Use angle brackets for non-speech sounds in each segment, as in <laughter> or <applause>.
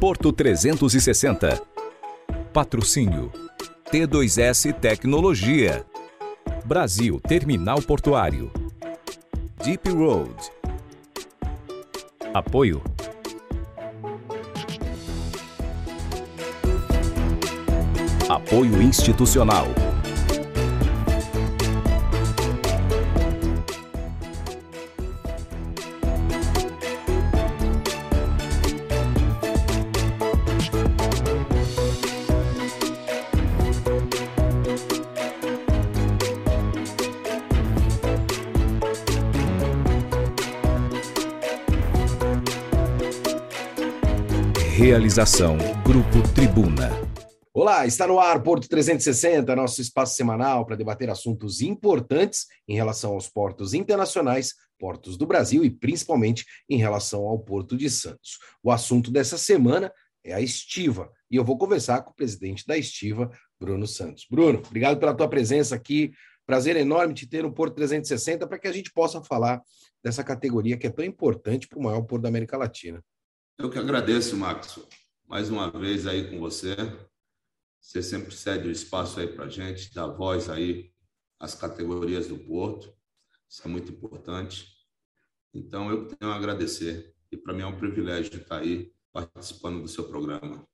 Porto 360. Patrocínio T2S Tecnologia. Brasil Terminal Portuário. Deep Road. Apoio Apoio institucional. Realização Grupo Tribuna. Olá, está no ar Porto 360, nosso espaço semanal para debater assuntos importantes em relação aos portos internacionais, portos do Brasil e principalmente em relação ao Porto de Santos. O assunto dessa semana é a Estiva e eu vou conversar com o presidente da Estiva, Bruno Santos. Bruno, obrigado pela tua presença aqui. Prazer enorme te ter no Porto 360 para que a gente possa falar dessa categoria que é tão importante para o maior porto da América Latina. Eu que agradeço, Max, mais uma vez aí com você. Você sempre cede o espaço aí para gente, dá voz aí às categorias do Porto. Isso é muito importante. Então, eu tenho a agradecer. E para mim é um privilégio estar aí participando do seu programa.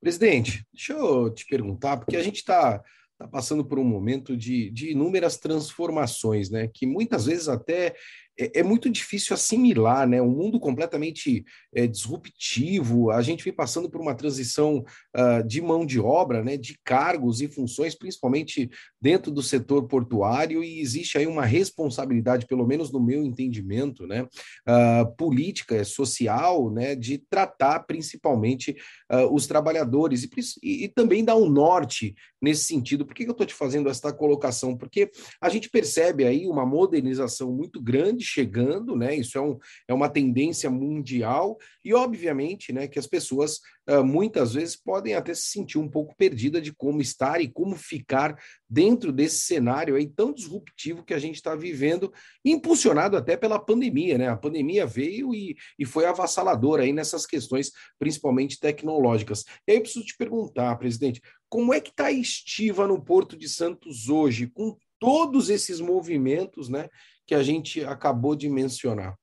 Presidente, deixa eu te perguntar, porque a gente está está passando por um momento de, de inúmeras transformações, né? Que muitas vezes até é, é muito difícil assimilar, né? Um mundo completamente é, disruptivo. A gente vem passando por uma transição uh, de mão de obra, né? De cargos e funções, principalmente dentro do setor portuário, e existe aí uma responsabilidade, pelo menos no meu entendimento, né? Uh, política, social, né? De tratar principalmente uh, os trabalhadores e, e, e também dar um norte nesse sentido. Por que, que eu estou te fazendo esta colocação? Porque a gente percebe aí uma modernização muito grande chegando, né? Isso é, um, é uma tendência mundial, e obviamente né, que as pessoas uh, muitas vezes podem até se sentir um pouco perdida de como estar e como ficar dentro desse cenário aí tão disruptivo que a gente está vivendo, impulsionado até pela pandemia, né? A pandemia veio e, e foi avassaladora aí nessas questões, principalmente tecnológicas. E aí eu preciso te perguntar, presidente, como é que está a estiva no Porto de Santos hoje, com todos esses movimentos né, que a gente acabou de mencionar?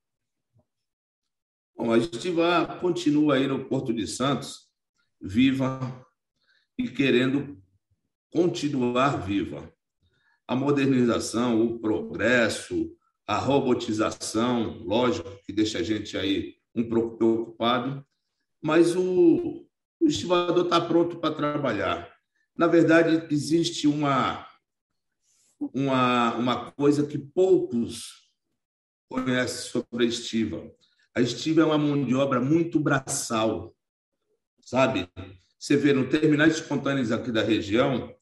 Bom, a estiva continua aí no Porto de Santos, viva e querendo continuar viva. A modernização, o progresso, a robotização, lógico que deixa a gente aí um pouco preocupado, mas o, o estivador está pronto para trabalhar. Na verdade, existe uma, uma, uma coisa que poucos conhecem sobre a estiva. A estiva é uma mão de obra muito braçal, sabe? Você vê no terminais espontâneos aqui da região,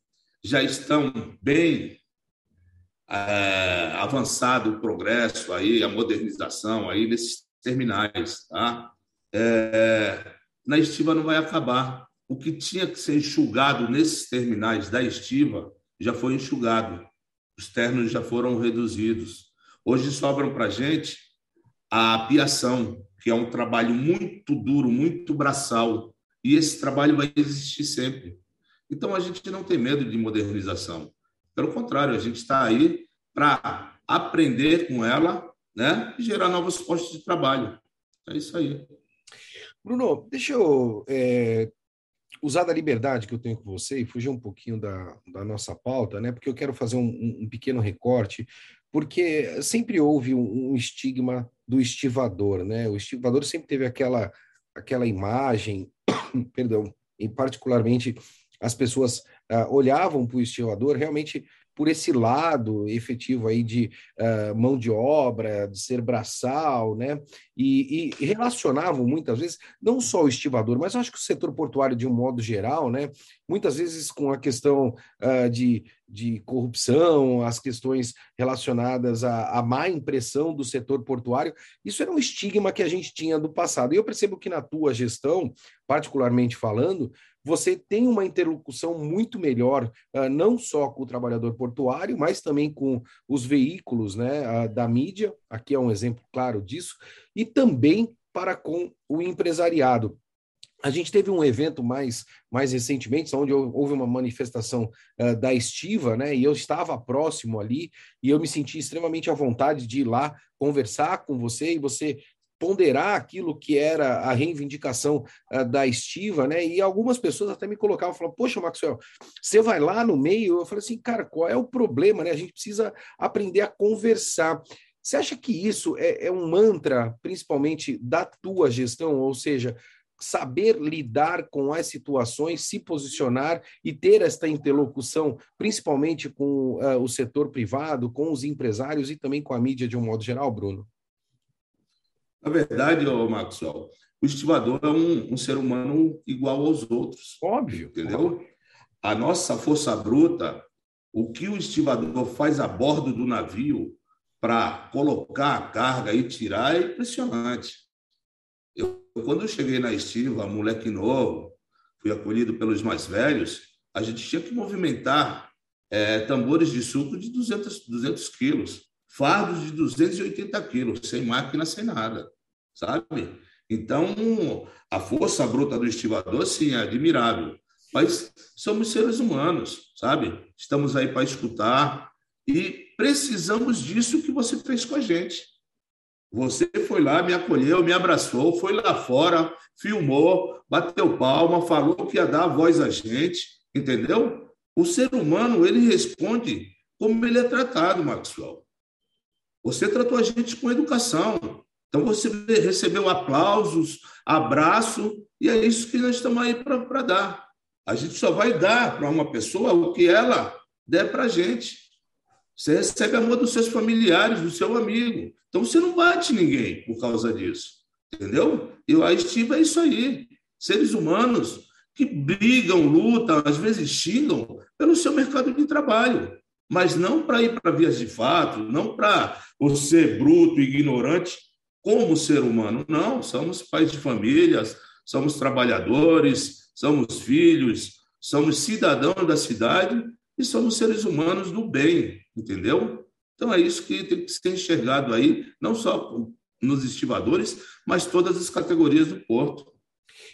já estão bem é, avançado o progresso aí, a modernização aí nesses terminais, tá? É, na estiva não vai acabar o que tinha que ser enxugado nesses terminais da estiva já foi enxugado. Os ternos já foram reduzidos. Hoje sobram para a gente a apiação, que é um trabalho muito duro, muito braçal. E esse trabalho vai existir sempre. Então a gente não tem medo de modernização. Pelo contrário, a gente está aí para aprender com ela né, e gerar novos postos de trabalho. É isso aí. Bruno, deixa eu é, usar da liberdade que eu tenho com você e fugir um pouquinho da, da nossa pauta, né? Porque eu quero fazer um, um pequeno recorte, porque sempre houve um, um, estigma do estivador, né? O estivador sempre teve aquela aquela imagem, <coughs> perdão, e particularmente as pessoas uh, olhavam para o estivador realmente por esse lado efetivo aí de uh, mão de obra, de ser braçal, né? E, e, relacionavam muitas vezes não só o estivador, mas acho que o setor portuário de um modo geral, né? Muitas vezes com a questão uh, de, de corrupção, as questões relacionadas à, à má impressão do setor portuário, isso era um estigma que a gente tinha do passado. E eu percebo que na tua gestão, particularmente falando, você tem uma interlocução muito melhor, uh, não só com o trabalhador portuário, mas também com os veículos né, uh, da mídia, aqui é um exemplo claro disso, e também para com o empresariado. a gente teve um evento mais, mais recentemente, onde houve uma manifestação uh, da Estiva, né? E eu estava próximo ali e eu me senti extremamente à vontade de ir lá conversar com você e você ponderar aquilo que era a reivindicação uh, da estiva, né? E algumas pessoas até me colocavam, falavam, poxa, Maxwell, você vai lá no meio? Eu falei assim, cara, qual é o problema, né? A gente precisa aprender a conversar. Você acha que isso é, é um mantra, principalmente da tua gestão, ou seja, saber lidar com as situações, se posicionar e ter esta interlocução, principalmente com uh, o setor privado, com os empresários e também com a mídia de um modo geral, Bruno? Na verdade, Maxwell, o estivador é um, um, ser humano igual aos outros. Óbvio. Entendeu? A nossa força bruta, o que o estivador faz a bordo do navio para colocar a carga e tirar é impressionante. Eu, quando eu cheguei na estiva, moleque novo, fui acolhido pelos mais velhos, a gente tinha que movimentar é, tambores de suco de 200, 200 quilos, fardos de 280 quilos, sem máquina, sem nada, sabe? Então, a força bruta do estivador, sim, é admirável. Mas somos seres humanos, sabe? Estamos aí para escutar e precisamos disso que você fez com a gente. Você foi lá, me acolheu, me abraçou, foi lá fora, filmou, bateu palma, falou que ia dar a voz a gente, entendeu? O ser humano, ele responde como ele é tratado, Maxwell. Você tratou a gente com educação. Então você recebeu aplausos, abraço, e é isso que nós estamos aí para dar. A gente só vai dar para uma pessoa o que ela der para a gente. Você recebe amor dos seus familiares, do seu amigo. Então você não bate ninguém por causa disso. Entendeu? E a estiva é isso aí. Seres humanos que brigam, lutam, às vezes xingam pelo seu mercado de trabalho, mas não para ir para vias de fato, não para você bruto, ignorante, como ser humano. Não, somos pais de famílias, somos trabalhadores, somos filhos, somos cidadãos da cidade e somos seres humanos do bem, entendeu? Então é isso que tem que ser enxergado aí, não só nos estivadores, mas todas as categorias do porto.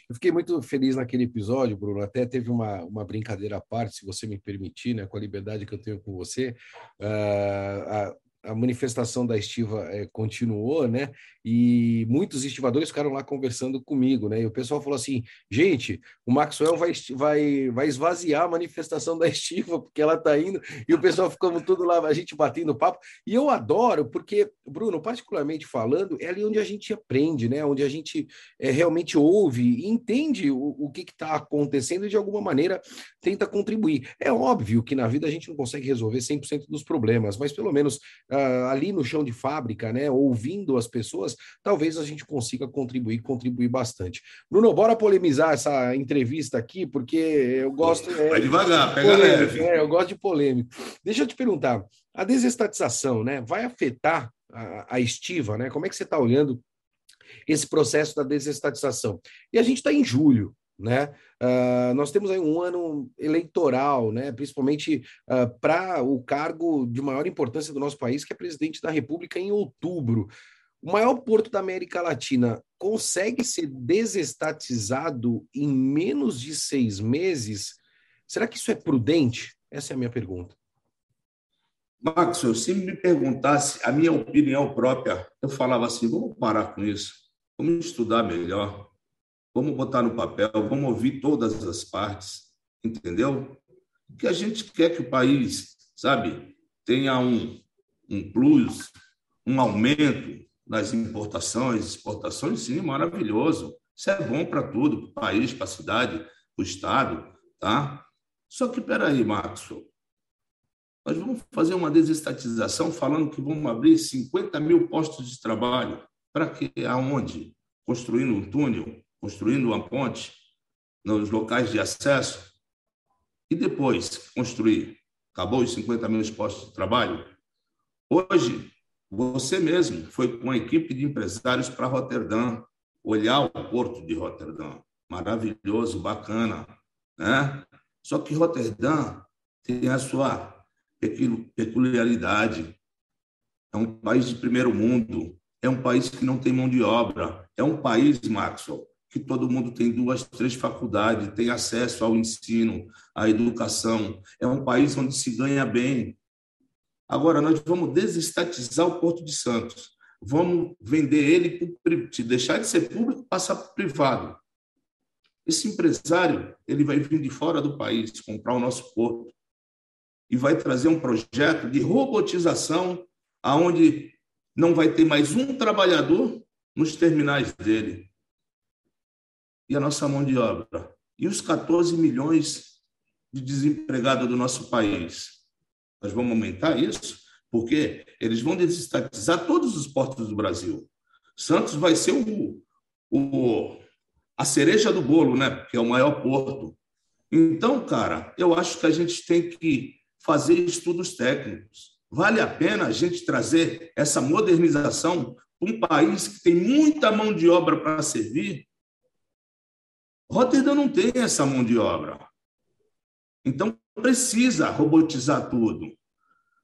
Eu fiquei muito feliz naquele episódio, Bruno. Até teve uma, uma brincadeira à parte, se você me permitir, né, com a liberdade que eu tenho com você. Uh, a manifestação da estiva é, continuou, né? E muitos estivadores ficaram lá conversando comigo, né? E o pessoal falou assim: gente, o Maxwell vai, vai, vai esvaziar a manifestação da estiva, porque ela está indo, e o pessoal ficou tudo lá, a gente batendo papo. E eu adoro, porque, Bruno, particularmente falando, é ali onde a gente aprende, né? Onde a gente é, realmente ouve e entende o, o que está acontecendo e, de alguma maneira, tenta contribuir. É óbvio que na vida a gente não consegue resolver 100% dos problemas, mas pelo menos uh, ali no chão de fábrica, né, ouvindo as pessoas, talvez a gente consiga contribuir, contribuir bastante. Bruno, bora polemizar essa entrevista aqui, porque eu gosto. É, Vai devagar, pega leve. É, eu gosto de polêmico. Deixa eu te perguntar, a desestatização, né, vai afetar a, a estiva, né? Como é que você está olhando esse processo da desestatização? E a gente está em julho, né? Uh, nós temos aí um ano eleitoral, né? principalmente uh, ah, para o cargo de maior importância do nosso país, que é presidente da República em outubro. O maior porto da América Latina consegue ser desestatizado em menos de seis meses? Será que isso é prudente? Essa é a minha pergunta. Maxwell, se me perguntasse a minha opinião própria, eu falava assim: vamos parar com isso, vamos estudar melhor, Vamos botar no papel, vamos ouvir todas as partes, entendeu? Que a gente quer que o país, sabe, tenha um, um plus, um aumento nas importações, exportações, sim, maravilhoso. Isso é bom para tudo, para o país, para a cidade, para o Estado, tá? Só que, peraí, Maxwell, nós vamos fazer uma desestatização falando que vamos abrir 50 mil postos de trabalho. Para quê? Aonde? Construindo um túnel? construindo uma ponte nos locais de acesso, e depois construir, acabou os 50 mil postos de trabalho. Hoje, você mesmo foi com a equipe de empresários para Roterdã, olhar o porto de Roterdã. Maravilhoso, bacana. Né? Só que Roterdã tem a sua peculiaridade. É um país de primeiro mundo, é um país que não tem mão de obra, é um país, Maxwell, que todo mundo tem duas, três faculdades, tem acesso ao ensino, à educação. É um país onde se ganha bem. Agora, nós vamos desestatizar o Porto de Santos. Vamos vender ele, deixar de ser público, passar para privado. Esse empresário ele vai vir de fora do país comprar o nosso porto e vai trazer um projeto de robotização aonde não vai ter mais um trabalhador nos terminais dele e a nossa mão de obra? E os 14 milhões de desempregados do nosso país? Nós vamos aumentar isso? Porque eles vão desestatizar todos os portos do Brasil. Santos vai ser o, o, a cereja do bolo, né? que é o maior porto. Então, cara, eu acho que a gente tem que fazer estudos técnicos. Vale a pena a gente trazer essa modernização para um país que tem muita mão de obra para servir Rotterdam não tem essa mão de obra. Então, precisa robotizar tudo.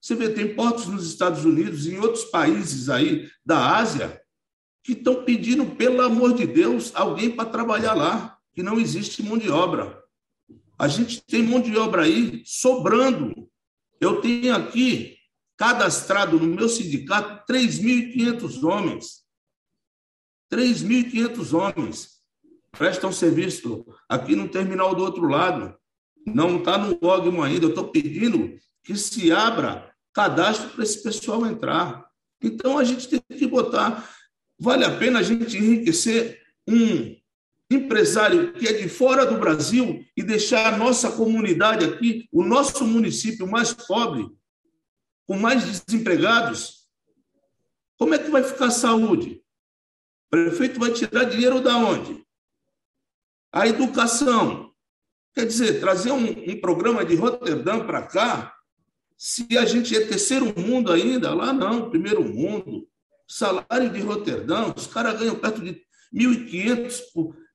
Você vê, tem portos nos Estados Unidos e em outros países aí da Ásia que estão pedindo, pelo amor de Deus, alguém para trabalhar lá, que não existe mão de obra. A gente tem mão de obra aí sobrando. Eu tenho aqui cadastrado no meu sindicato 3.500 homens. 3.500 homens prestam serviço aqui no terminal do outro lado. Não está no órgão ainda. Eu estou pedindo que se abra cadastro para esse pessoal entrar. Então, a gente tem que botar. Vale a pena a gente enriquecer um empresário que é de fora do Brasil e deixar a nossa comunidade aqui, o nosso município mais pobre, com mais desempregados? Como é que vai ficar a saúde? O prefeito vai tirar dinheiro da onde? A educação. Quer dizer, trazer um, um programa de Roterdã para cá, se a gente é terceiro mundo ainda, lá não, primeiro mundo. Salário de Roterdã, os caras ganham perto de 1.500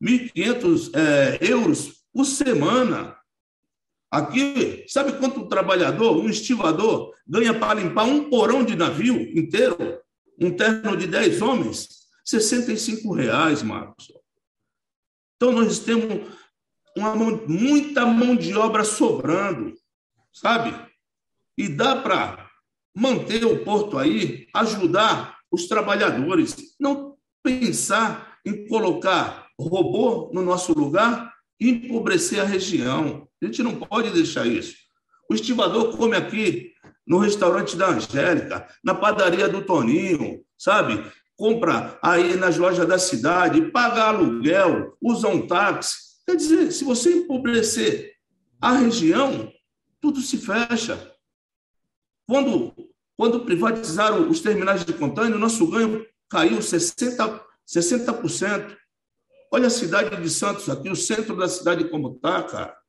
1.500 é, euros por semana. Aqui, sabe quanto um trabalhador, um estivador, ganha para limpar um porão de navio inteiro? Um terno de 10 homens? 65 reais, Marcos. Então, nós temos uma mão, muita mão de obra sobrando, sabe? E dá para manter o porto aí, ajudar os trabalhadores, não pensar em colocar robô no nosso lugar e empobrecer a região. A gente não pode deixar isso. O estivador come aqui no restaurante da Angélica, na padaria do Toninho, sabe? compra aí nas lojas da cidade, paga aluguel, usa um táxi. Quer dizer, se você empobrecer a região, tudo se fecha. Quando, quando privatizaram os terminais de contêiner, o nosso ganho caiu 60%. 60%. Olha a cidade de Santos aqui, o centro da cidade como está, cara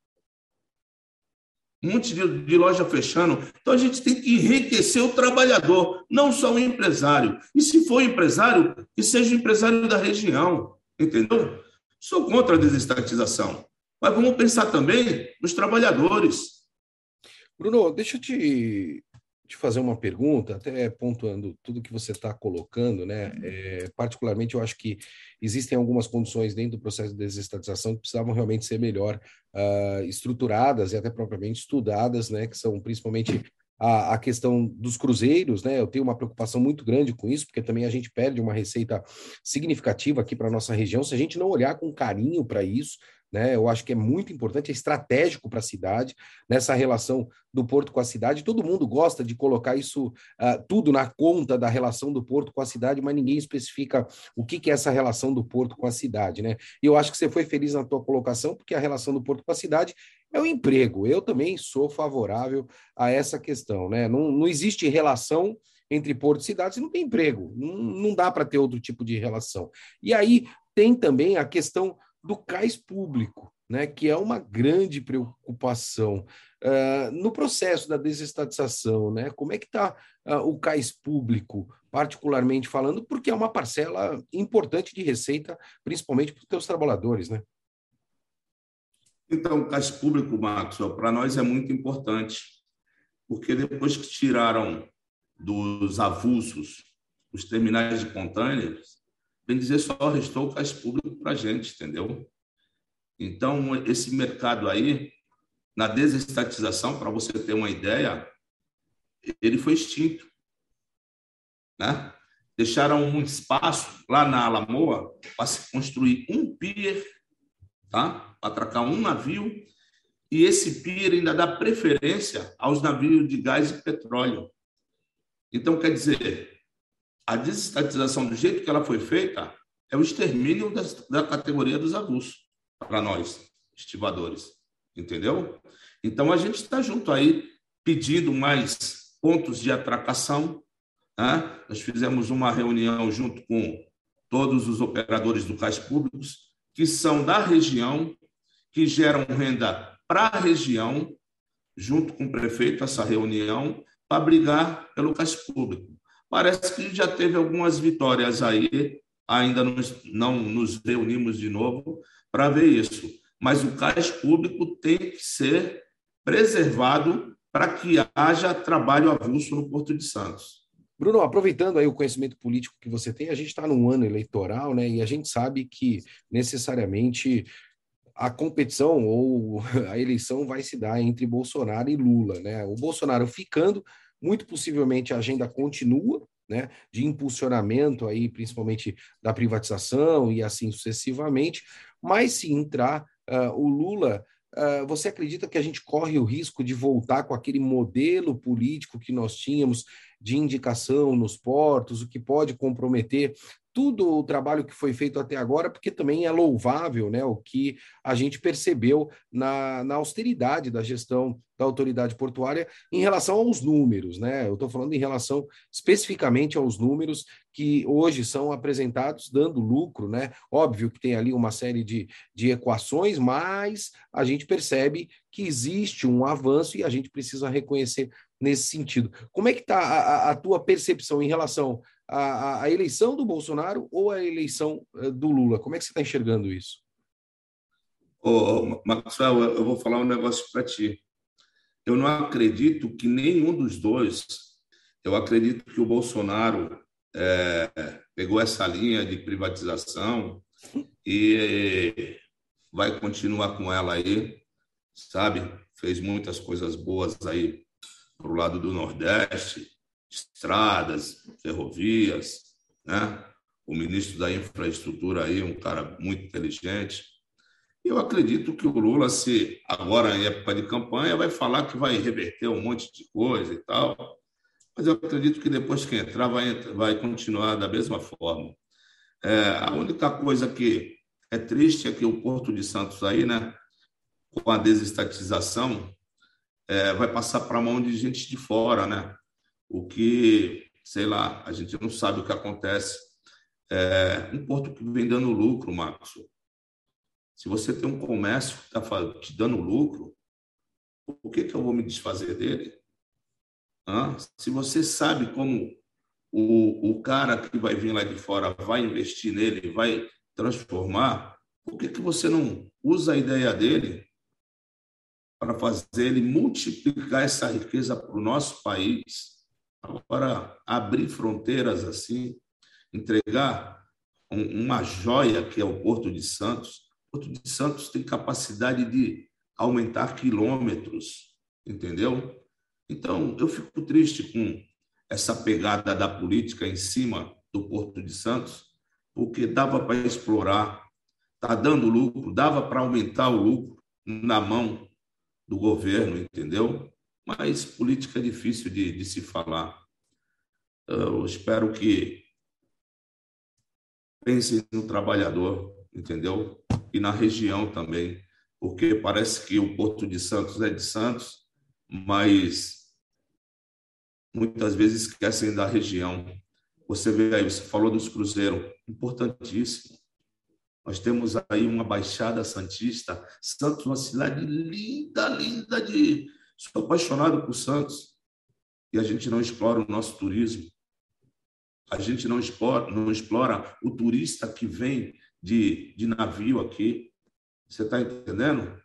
um monte de, de, loja fechando. Então a gente tem que enriquecer o trabalhador, não só o empresário. E se for empresário, que seja empresário da região, entendeu? Sou contra a desestatização, mas vamos pensar também nos trabalhadores. Bruno, deixa eu te te fazer uma pergunta, até pontuando tudo que você está colocando, né? É, particularmente, eu acho que existem algumas condições dentro do processo de desestatização que precisavam realmente ser melhor uh, estruturadas e até propriamente estudadas, né? Que são principalmente a, a, questão dos cruzeiros, né? Eu tenho uma preocupação muito grande com isso, porque também a gente perde uma receita significativa aqui para a nossa região. Se a gente não olhar com carinho para isso, né? Eu acho que é muito importante, é estratégico para a cidade, nessa relação do porto com a cidade. Todo mundo gosta de colocar isso uh, tudo na conta da relação do porto com a cidade, mas ninguém especifica o que, que é essa relação do porto com a cidade, né? E eu acho que você foi feliz na tua colocação, porque a relação do porto com a cidade é o emprego. Eu também sou favorável a essa questão, né? Não, não existe relação entre porto e cidade se não tem emprego. Não, não dá para ter outro tipo de relação. E aí tem também a questão do cais público, né, que é uma grande preocupação. Uh, no processo da desestatização, né, como é que está uh, o cais público, particularmente falando, porque é uma parcela importante de receita, principalmente para os seus trabalhadores, né? Então, o cais público, Marcos, para nós é muito importante, porque depois que tiraram dos avulsos os terminais de contêineres, bem dizer, só restou o cais público para a gente, entendeu? Então, esse mercado aí, na desestatização, para você ter uma ideia, ele foi extinto. Né? Deixaram um espaço lá na Alamoa para se construir um pier, tá? atracar um navio, e esse pier ainda dá preferência aos navios de gás e petróleo. Então, quer dizer, a desestatização do jeito que ela foi feita é o extermínio da categoria dos avulsos para nós, estivadores. Entendeu? Então, a gente está junto aí pedindo mais pontos de atracação. Né? Nós fizemos uma reunião junto com todos os operadores do cais públicos, que são da região, que geram renda para a região, junto com o prefeito, essa reunião, para brigar pelo cais público. Parece que já teve algumas vitórias aí, ainda não nos reunimos de novo para ver isso. Mas o cais público tem que ser preservado para que haja trabalho avulso no Porto de Santos. Bruno, aproveitando aí o conhecimento político que você tem, a gente está num ano eleitoral, né? E a gente sabe que necessariamente a competição ou <laughs> a eleição vai se dar entre Bolsonaro e Lula, né? O Bolsonaro ficando, muito possivelmente a agenda continua, né, de impulsionamento aí, principalmente da privatização e assim sucessivamente, mas se entrar uh, o Lula, uh, você acredita que a gente corre o risco de voltar com aquele modelo político que nós tínhamos de indicação nos portos, o que pode comprometer tudo o trabalho que foi feito até agora, porque também é louvável né, o que a gente percebeu na, na austeridade da gestão da autoridade portuária em relação aos números. Né? Eu estou falando em relação especificamente aos números que hoje são apresentados dando lucro. Né? Óbvio que tem ali uma série de, de equações, mas a gente percebe que existe um avanço e a gente precisa reconhecer nesse sentido. Como é que está a, a, tua percepção em relação à, à, eleição do Bolsonaro ou à eleição eh, do Lula? Como é que você está enxergando isso? Ô, Maxwell, eu vou falar um negócio para ti. Eu não acredito que nenhum dos dois, eu acredito que o Bolsonaro é, pegou essa linha de privatização e vai continuar com ela aí, sabe? Fez muitas coisas boas aí para o lado do Nordeste, estradas, ferrovias, né? O ministro da Infraestrutura aí, um cara muito inteligente. Eu acredito que o Lula, se agora em época de campanha, vai falar que vai reverter um monte de coisa e tal, mas eu acredito que depois que entrar, vai, vai continuar da mesma forma. É, a única coisa que é triste é que o Porto de Santos aí, né, com a desestatização, é, vai passar para a mão de gente de fora, né? O que, sei lá, a gente não sabe o que acontece. É, um porto que vem dando lucro, Marcos. Se você tem um comércio que está te dando lucro, por que, que eu vou me desfazer dele? Hã? Se você sabe como o, o cara que vai vir lá de fora vai investir nele, vai transformar, por que, que você não usa a ideia dele para fazer ele multiplicar essa riqueza para o nosso país, agora abrir fronteiras assim, entregar um, uma joia que é o Porto de Santos. O Porto de Santos tem capacidade de aumentar quilômetros, entendeu? Então, eu fico triste com essa pegada da política em cima do Porto de Santos, porque dava para explorar, está dando lucro, dava para aumentar o lucro na mão do governo, entendeu? Mas política é difícil de, de se falar. Eu espero que pensem no trabalhador, entendeu? E na região também, porque parece que o Porto de Santos é de Santos, mas muitas vezes esquecem da região. Você vê aí, você falou dos cruzeiros, importantíssimo. Nós temos aí uma Baixada Santista, Santos, uma cidade linda, linda de. Sou apaixonado por Santos. E a gente não explora o nosso turismo. A gente não explora, não explora o turista que vem de, de navio aqui. Você está entendendo?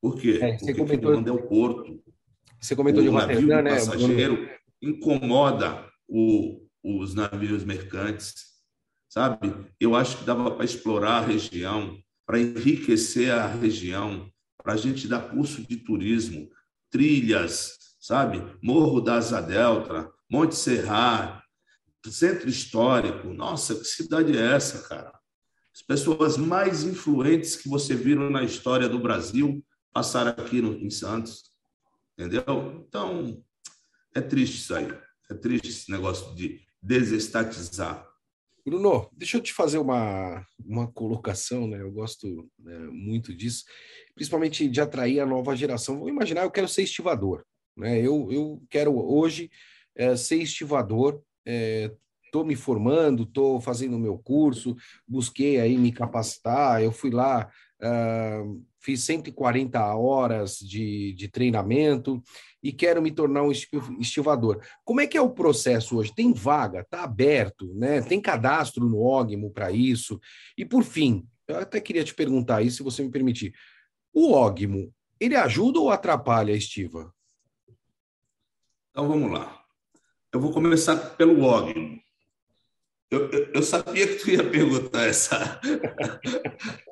Por quê? É, Porque comentou... é o porto. Você comentou o de navio Rotterdam, né? passageiro incomoda o, os navios mercantes sabe? Eu acho que dava para explorar a região, para enriquecer a região, para a gente dar curso de turismo, trilhas, sabe? Morro da Asa Delta, Monte Serrar, Centro Histórico. Nossa, que cidade é essa, cara? As pessoas mais influentes que você viram na história do Brasil passaram aqui no, em Santos. Entendeu? Então, é triste isso aí. É triste esse negócio de desestatizar. Bruno, deixa eu te fazer uma, uma colocação, né? Eu gosto né, muito disso, principalmente de atrair a nova geração. Vou imaginar, eu quero ser estivador, né? Eu, eu quero hoje é, ser estivador, estou é, me formando, estou fazendo o meu curso, busquei aí me capacitar, eu fui lá, uh, fiz 140 horas de, de treinamento e quero me tornar um estivador. Como é que é o processo hoje? Tem vaga? Está aberto? Né? Tem cadastro no Ogmo para isso? E por fim, eu até queria te perguntar isso, se você me permitir. O Ogmo, ele ajuda ou atrapalha a estiva? Então vamos lá. Eu vou começar pelo Ogmo. Eu, eu, eu, sabia que tu ia perguntar essa, <laughs>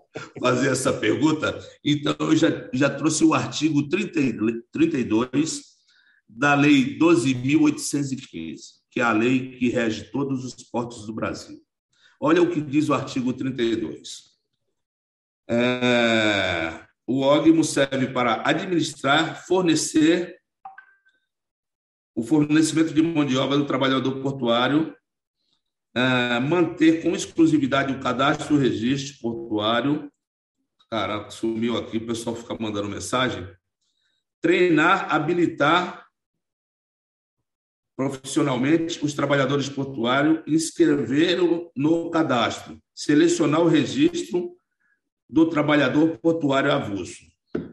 fazer essa pergunta, então eu já, já trouxe o artigo 30, 32 da Lei 12.815, que é a lei que rege todos os portos do Brasil. Olha o que diz o artigo 32. É, o OGMO serve para administrar, fornecer o fornecimento de mão de obra do trabalhador portuário manter com exclusividade o cadastro o registro portuário. Cara, sumiu aqui, o pessoal fica mandando mensagem. Treinar, habilitar profissionalmente os trabalhadores portuários, inscrever no cadastro, selecionar o registro do trabalhador portuário avulso.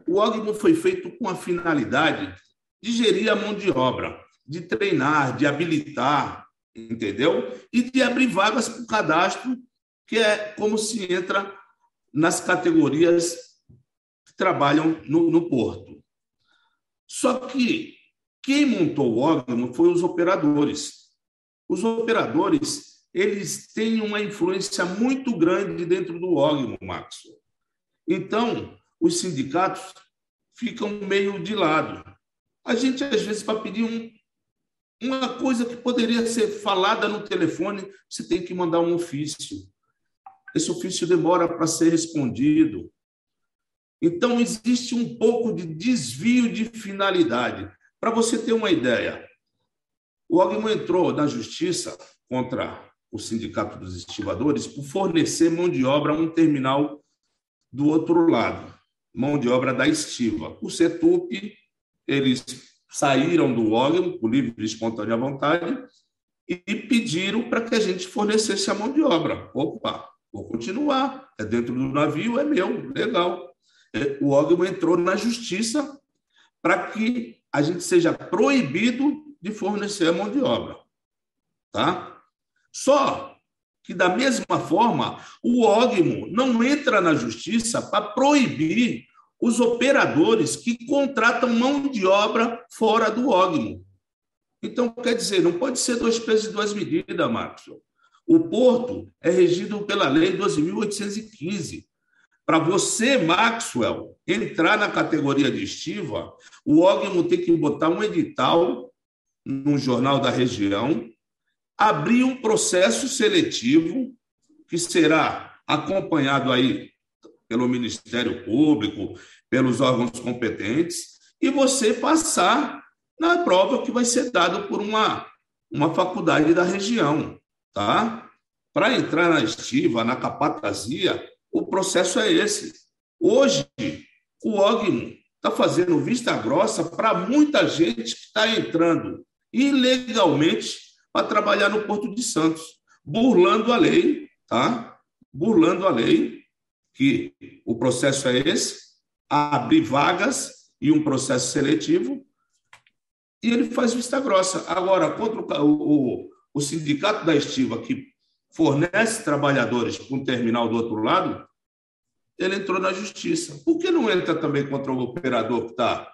O OGMO foi feito com a finalidade de gerir a mão de obra, de treinar, de habilitar, entendeu? E de abrir vagas para o cadastro, que é como se entra nas categorias que trabalham no, no porto. Só que quem montou o órgão foi os operadores. Os operadores eles têm uma influência muito grande dentro do órgão, Max. Então, os sindicatos ficam meio de lado. A gente, às vezes, para pedir um, uma coisa que poderia ser falada no telefone, você tem que mandar um ofício. Esse ofício demora para ser respondido. Então, existe um pouco de desvio de finalidade. Para você ter uma ideia, o Ogmo entrou na justiça contra o Sindicato dos Estivadores por fornecer mão de obra a um terminal do outro lado, mão de obra da estiva. O CETUP, eles saíram do órgão, por livre e espontânea vontade, e pediram para que a gente fornecesse a mão de obra. Opa, vou continuar, é dentro do navio, é meu, legal. É, o órgão entrou na justiça para que a gente seja proibido de fornecer a mão de obra. Tá? Só que, da mesma forma, o órgão não entra na justiça para proibir os operadores que contratam mão de obra fora do OGMO. Então, quer dizer, não pode ser dois pesos e duas medidas, Maxwell. O porto é regido pela Lei 12.815. Para você, Maxwell, entrar na categoria de estiva, o OGMO tem que botar um edital no jornal da região, abrir um processo seletivo que será acompanhado aí pelo Ministério Público, pelos órgãos competentes, e você passar na prova que vai ser dada por uma, uma faculdade da região. Tá? Para entrar na estiva, na capatazia, o processo é esse. Hoje, o OGMO está fazendo vista grossa para muita gente que está entrando ilegalmente para trabalhar no Porto de Santos, burlando a lei, tá? Burlando a lei que o processo é esse, abrir vagas e um processo seletivo, e ele faz vista grossa. Agora, contra o, o, o sindicato da estiva, que fornece trabalhadores para um terminal do outro lado, ele entrou na justiça. Por que não entra também contra o operador que está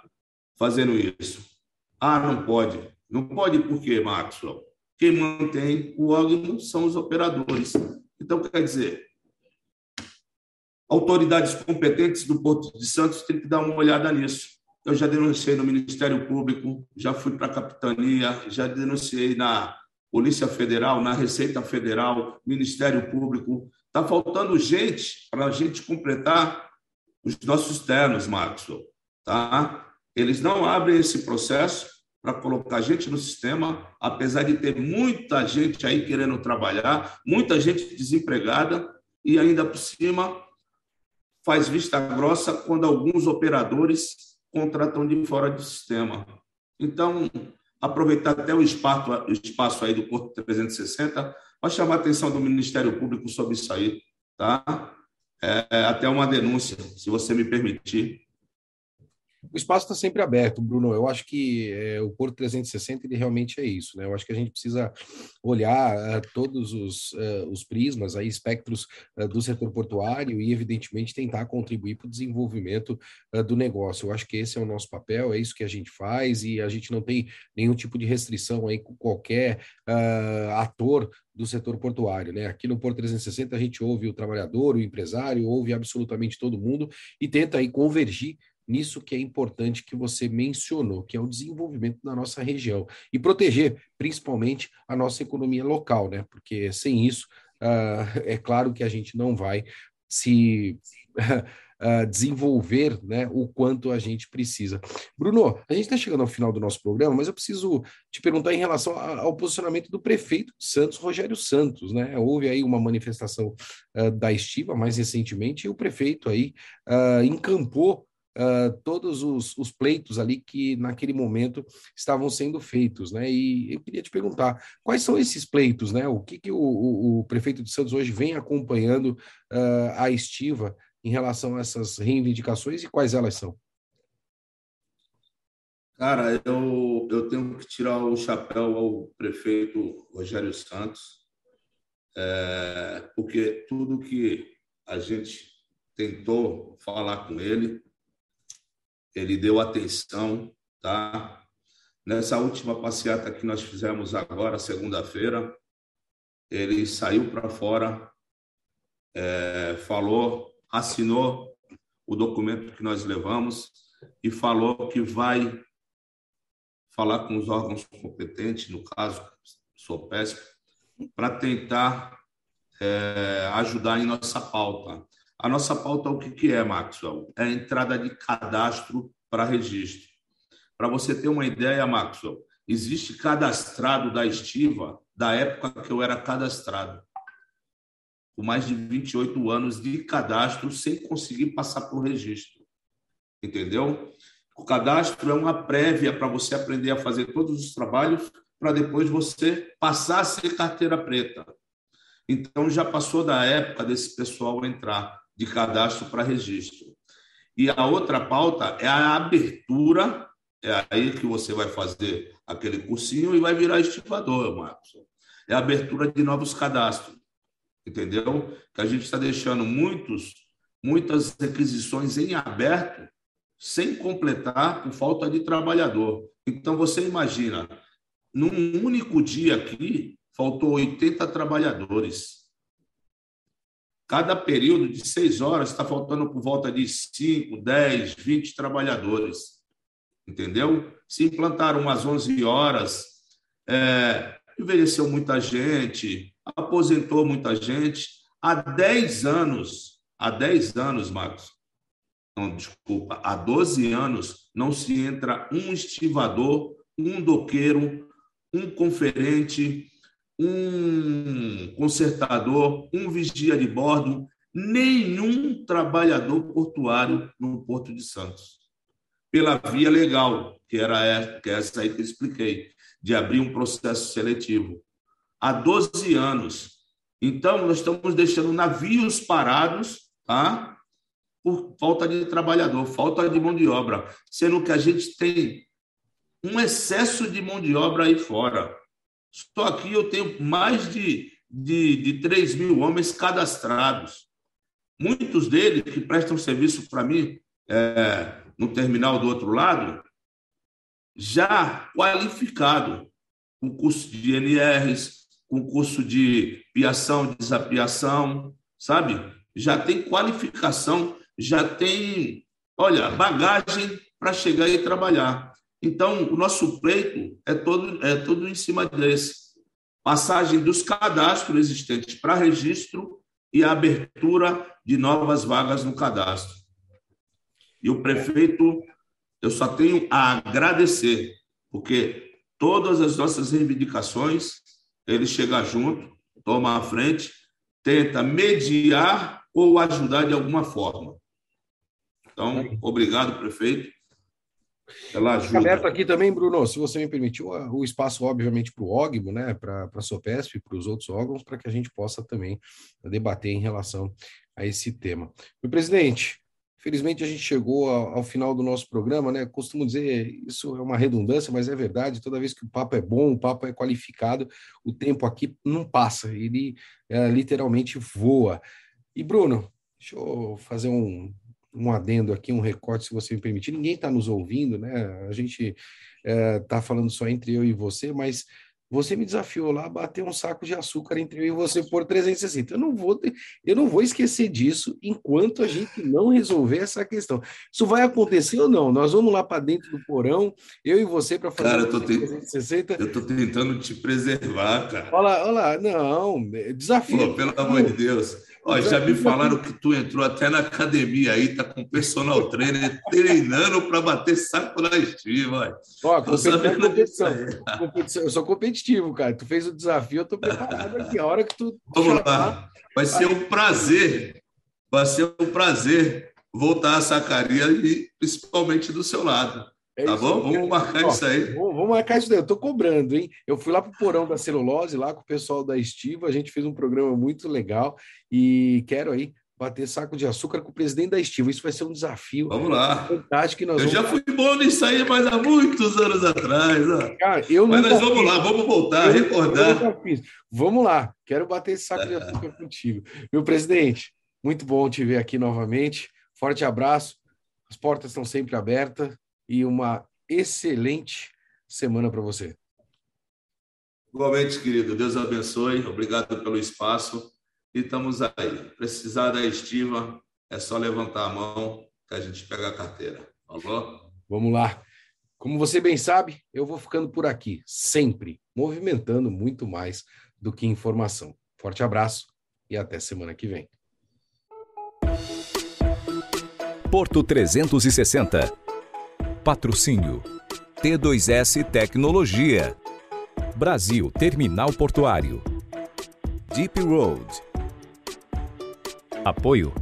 fazendo isso? Ah, não pode. Não pode por quê, Maxwell? Quem mantém o órgão são os operadores. Então, quer dizer, autoridades competentes do Porto de Santos têm que dar uma olhada nisso. Eu já denunciei no Ministério Público, já fui para a capitania, já denunciei na Polícia Federal, na Receita Federal, Ministério Público. Está faltando gente para a gente completar os nossos ternos, Maxwell. Tá? Eles não abrem esse processo para colocar gente no sistema, apesar de ter muita gente aí querendo trabalhar, muita gente desempregada, e ainda por cima faz vista grossa quando alguns operadores contratam de fora do sistema. Então, aproveitar até o espaço, espaço aí do Porto 360 para chamar a atenção do Ministério Público sobre isso aí, tá? É, até uma denúncia, se você me permitir. O espaço está sempre aberto, Bruno. Eu acho que é, o Porto 360 ele realmente é isso, né? Eu acho que a gente precisa olhar uh, todos os, uh, os prismas, aí, espectros uh, do setor portuário e, evidentemente, tentar contribuir para o desenvolvimento do negócio. Eu acho que esse é o nosso papel, é isso que a gente faz e a gente não tem nenhum tipo de restrição aí com qualquer ator do setor portuário, né? Aqui no Porto 360 a gente ouve o trabalhador, o empresário, ouve absolutamente todo mundo e tenta aí convergir nisso que é importante que você mencionou, que é o desenvolvimento da nossa região e proteger principalmente a nossa economia local, né? Porque sem isso, uh, <laughs> é claro que a gente não vai se uh, <laughs> desenvolver né, o quanto a gente precisa. Bruno, a gente está chegando ao final do nosso programa, mas eu preciso te perguntar em relação ao posicionamento do prefeito de Santos, Rogério Santos. Né? Houve aí uma manifestação uh, da Estiva mais recentemente e o prefeito aí encampou uh, todos os, os, pleitos ali que naquele momento estavam sendo feitos, né? E eu queria te perguntar quais são esses pleitos, né? O que, que o, o, o prefeito de Santos hoje vem acompanhando uh, a estiva em relação a essas reivindicações e quais elas são? Cara, eu, eu tenho que tirar o chapéu ao prefeito Rogério Santos, é, porque tudo que a gente tentou falar com ele, ele deu atenção, tá? Nessa última passeata que nós fizemos agora, segunda-feira, ele saiu para fora, é, falou, assinou o documento que nós levamos e falou que vai falar com os órgãos competentes, no caso, SOPESP, para tentar é, ajudar em nossa pauta. A nossa pauta, o que, que é, Maxwell? É a entrada de cadastro para registro. Para você ter uma ideia, Maxwell, existe cadastrado da estiva da época que eu era cadastrado. Com mais de 28 anos de cadastro sem conseguir passar por registro. Entendeu? O cadastro é uma prévia para você aprender a fazer todos os trabalhos para depois você passar a ser carteira preta. Então já passou da época desse pessoal entrar de cadastro para registro. E a outra pauta é a abertura, é aí que você vai fazer aquele cursinho e vai virar estivador, Marcos. É a abertura de novos cadastros, entendeu? Que a gente está deixando muitos, muitas requisições em aberto sem completar por falta de trabalhador. Então, você imagina, num único dia aqui, faltou 80 trabalhadores. Cada período de seis horas está faltando por volta de 5, 10, 20 trabalhadores. Entendeu? Se implantaram umas 11 horas, é, envelheceu muita gente, aposentou muita gente. Há 10 anos, há 10 anos, Marcos, não, desculpa, há 12 anos não se entra um estivador, um doqueiro, um conferente, um consertador, um vigia de bordo, nenhum trabalhador portuário no Porto de Santos. Pela via legal, que era essa, que é essa aí que eu expliquei, de abrir um processo seletivo. Há 12 anos. Então, nós estamos deixando navios parados, tá? Por falta de trabalhador, falta de mão de obra, sendo que a gente tem um excesso de mão de obra aí fora. Só aqui eu tenho mais de, de, de 3 mil homens cadastrados. Muitos deles que prestam serviço para mim é, no terminal do outro lado, já qualificado, com curso de NRs, com curso de piação, desapiação, sabe? Já tem qualificação, já tem, olha, bagagem para chegar e trabalhar. Então, o nosso pleito é todo, é todo em cima desse. Passagem dos cadastros existentes para registro e a abertura de novas vagas no cadastro. E o prefeito, eu só tenho a agradecer, porque todas as nossas reivindicações, ele chega junto, toma a frente, tenta mediar ou ajudar de alguma forma. Então, obrigado, prefeito, pela ajuda. Aberto aqui também, Bruno, se você me permitiu, o espaço, obviamente, para o OGMO, né, para a SOPESP, para os outros órgãos, para que a gente possa também debater em relação a esse tema. Meu presidente, Felizmente a gente chegou ao, ao, final do nosso programa, né? Costumo dizer, isso é uma redundância, mas é verdade. Toda vez que o papo é bom, o papo é qualificado, o tempo aqui não passa, ele é, literalmente voa. E Bruno, deixa eu fazer um, um adendo aqui, um recorte, se você me permitir. Ninguém está nos ouvindo, né? A gente está é, falando só entre eu e você, mas você me desafiou lá a bater um saco de açúcar entre eu e você por 360. Eu não vou, eu não vou esquecer disso enquanto a gente não resolver essa questão. Isso vai acontecer ou não? Nós vamos lá para dentro do porão, eu e você para fazer cara, eu tô 360. Eu estou tentando te preservar, cara. Olha, olha, não, desafio. Pô, pelo amor de Deus. Ó, já me falaram que tu entrou até na academia aí, tá com personal trainer treinando para bater saco na estiva. Ó, competição, competição. Eu sou competitivo, cara. Tu fez o desafio, eu tô preparado aqui. A hora que tu. Vamos lá. Vai ser um prazer. Vai ser um prazer voltar a sacaria e principalmente do seu lado. É tá bom? Vamos marcar Ó, isso aí. Vamos, marcar isso daí. Eu tô cobrando, hein? Eu fui lá pro porão da celulose, lá com o pessoal da Estiva. A gente fez um programa muito legal e quero aí bater saco de açúcar com o presidente da Estiva. Isso vai ser um desafio. Vamos lá. Fantástico. nós eu vamos... já fui bom nisso aí, mas há muitos anos atrás. Ó. Cara, eu mas nós vamos fiz. lá, vamos voltar, eu, recordar. Vamos lá. Quero bater esse saco é. de açúcar contigo. Meu presidente, muito bom te ver aqui novamente. Forte abraço. As portas estão sempre abertas e uma excelente semana para você. Igualmente, querido. Deus abençoe. Obrigado pelo espaço. E estamos aí. Precisar da estiva, é só levantar a mão que a gente pega a carteira. Falou? Vamos lá. Como você bem sabe, eu vou ficando por aqui, sempre movimentando muito mais do que informação. Forte abraço e até semana que vem. Porto 360 Patrocínio T2S Tecnologia. Brasil Terminal Portuário. Deep Road. Apoio.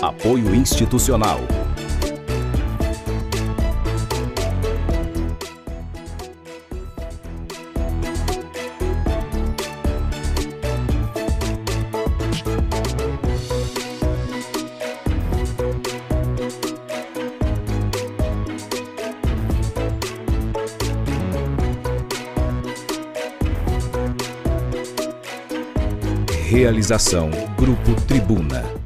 Apoio institucional. Realização Grupo Tribuna.